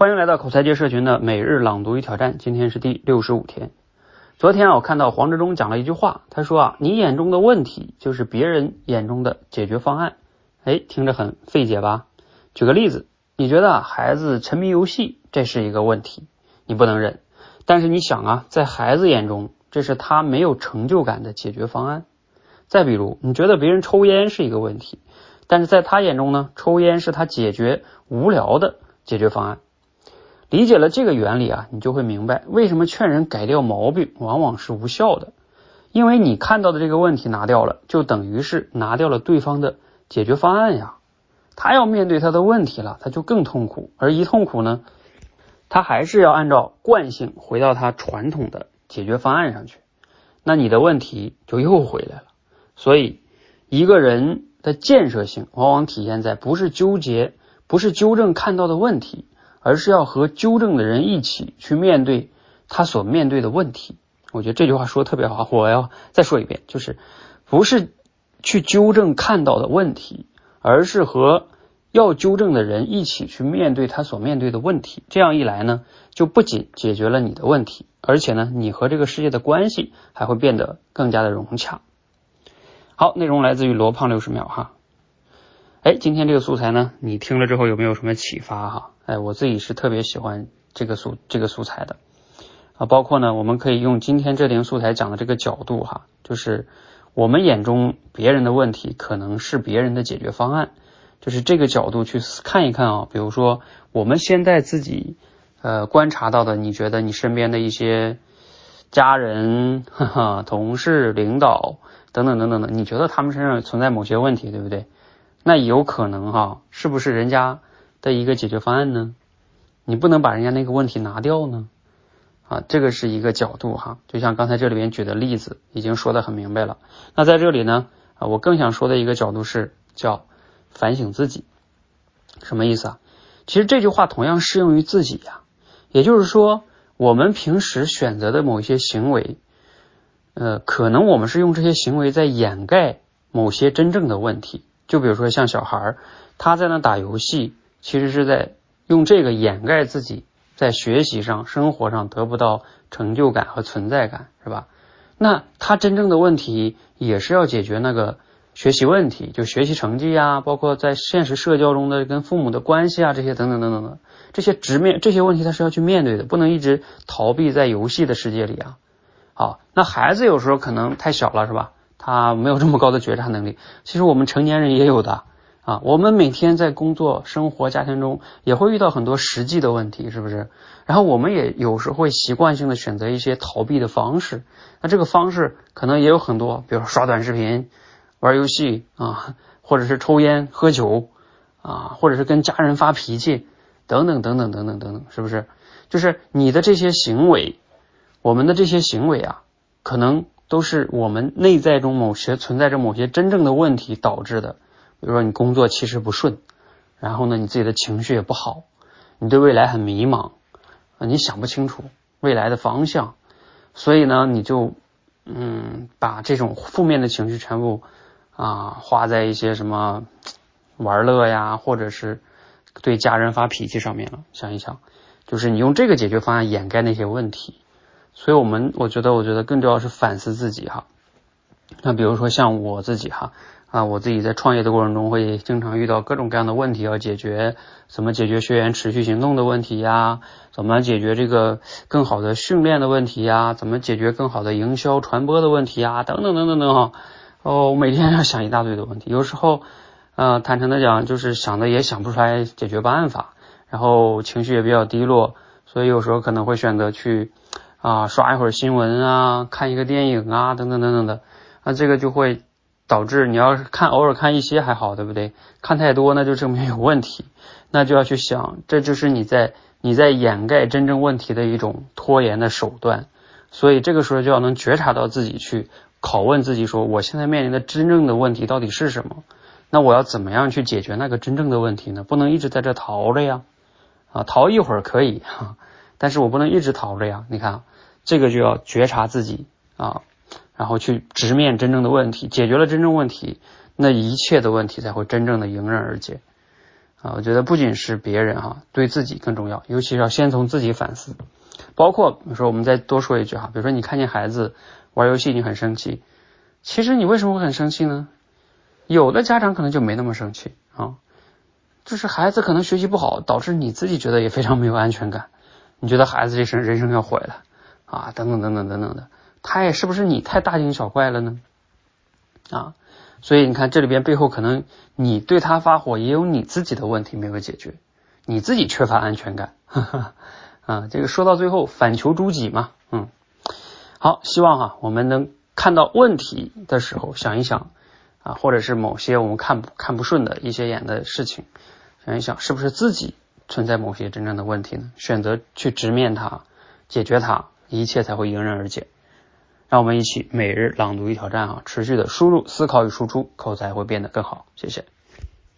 欢迎来到口才界社群的每日朗读与挑战，今天是第六十五天。昨天啊，我看到黄志忠讲了一句话，他说啊，你眼中的问题就是别人眼中的解决方案。哎，听着很费解吧？举个例子，你觉得孩子沉迷游戏，这是一个问题，你不能忍。但是你想啊，在孩子眼中，这是他没有成就感的解决方案。再比如，你觉得别人抽烟是一个问题，但是在他眼中呢，抽烟是他解决无聊的解决方案。理解了这个原理啊，你就会明白为什么劝人改掉毛病往往是无效的。因为你看到的这个问题拿掉了，就等于是拿掉了对方的解决方案呀。他要面对他的问题了，他就更痛苦。而一痛苦呢，他还是要按照惯性回到他传统的解决方案上去。那你的问题就又回来了。所以，一个人的建设性往往体现在不是纠结，不是纠正看到的问题。而是要和纠正的人一起去面对他所面对的问题。我觉得这句话说的特别好，我要再说一遍，就是不是去纠正看到的问题，而是和要纠正的人一起去面对他所面对的问题。这样一来呢，就不仅解决了你的问题，而且呢，你和这个世界的关系还会变得更加的融洽。好，内容来自于罗胖六十秒哈。哎，今天这个素材呢，你听了之后有没有什么启发哈？哎，我自己是特别喜欢这个素这个素材的啊，包括呢，我们可以用今天这点素材讲的这个角度哈，就是我们眼中别人的问题可能是别人的解决方案，就是这个角度去看一看啊。比如说我们现在自己呃观察到的，你觉得你身边的一些家人、哈哈同事、领导等等等等的，你觉得他们身上存在某些问题，对不对？那有可能哈，是不是人家的一个解决方案呢？你不能把人家那个问题拿掉呢？啊，这个是一个角度哈。就像刚才这里边举的例子，已经说的很明白了。那在这里呢，啊，我更想说的一个角度是叫反省自己。什么意思啊？其实这句话同样适用于自己呀。也就是说，我们平时选择的某一些行为，呃，可能我们是用这些行为在掩盖某些真正的问题。就比如说像小孩儿，他在那打游戏，其实是在用这个掩盖自己在学习上、生活上得不到成就感和存在感，是吧？那他真正的问题也是要解决那个学习问题，就学习成绩啊，包括在现实社交中的跟父母的关系啊，这些等等等等的这些直面这些问题，他是要去面对的，不能一直逃避在游戏的世界里啊。好，那孩子有时候可能太小了，是吧？他没有这么高的觉察能力，其实我们成年人也有的啊。我们每天在工作、生活、家庭中也会遇到很多实际的问题，是不是？然后我们也有时会习惯性的选择一些逃避的方式。那这个方式可能也有很多，比如刷短视频、玩游戏啊，或者是抽烟、喝酒啊，或者是跟家人发脾气等等等等等等等等，是不是？就是你的这些行为，我们的这些行为啊，可能。都是我们内在中某些存在着某些真正的问题导致的，比如说你工作其实不顺，然后呢你自己的情绪也不好，你对未来很迷茫啊，你想不清楚未来的方向，所以呢你就嗯把这种负面的情绪全部啊花在一些什么玩乐呀，或者是对家人发脾气上面了。想一想，就是你用这个解决方案掩盖那些问题。所以，我们我觉得，我觉得更重要是反思自己哈。那比如说像我自己哈啊，我自己在创业的过程中会经常遇到各种各样的问题要解决，怎么解决学员持续行动的问题呀？怎么解决这个更好的训练的问题呀？怎么解决更好的营销传播的问题呀？等等等等等哈。哦，我每天要想一大堆的问题，有时候呃，坦诚的讲，就是想的也想不出来解决办法，然后情绪也比较低落，所以有时候可能会选择去。啊，刷一会儿新闻啊，看一个电影啊，等等等等的，那这个就会导致你要是看偶尔看一些还好，对不对？看太多那就证明有问题，那就要去想，这就是你在你在掩盖真正问题的一种拖延的手段。所以这个时候就要能觉察到自己去拷问自己，说我现在面临的真正的问题到底是什么？那我要怎么样去解决那个真正的问题呢？不能一直在这逃着呀，啊，逃一会儿可以哈。但是我不能一直逃着呀，你看，这个就要觉察自己啊，然后去直面真正的问题，解决了真正问题，那一切的问题才会真正的迎刃而解啊，我觉得不仅是别人哈，对自己更重要，尤其是要先从自己反思。包括比如说，我们再多说一句哈，比如说你看见孩子玩游戏你很生气，其实你为什么会很生气呢？有的家长可能就没那么生气啊，就是孩子可能学习不好，导致你自己觉得也非常没有安全感，你觉得孩子这生人生要毁了啊，等等等等等等的，他也是不是你太大惊小怪了呢？啊？所以你看，这里边背后可能你对他发火，也有你自己的问题没有解决，你自己缺乏安全感，啊，这个说到最后反求诸己嘛，嗯，好，希望哈我们能看到问题的时候想一想啊，或者是某些我们看不看不顺的一些眼的事情，想一想是不是自己存在某些真正的问题呢？选择去直面它，解决它，一切才会迎刃而解。让我们一起每日朗读与挑战啊，持续的输入、思考与输出，口才会变得更好。谢谢。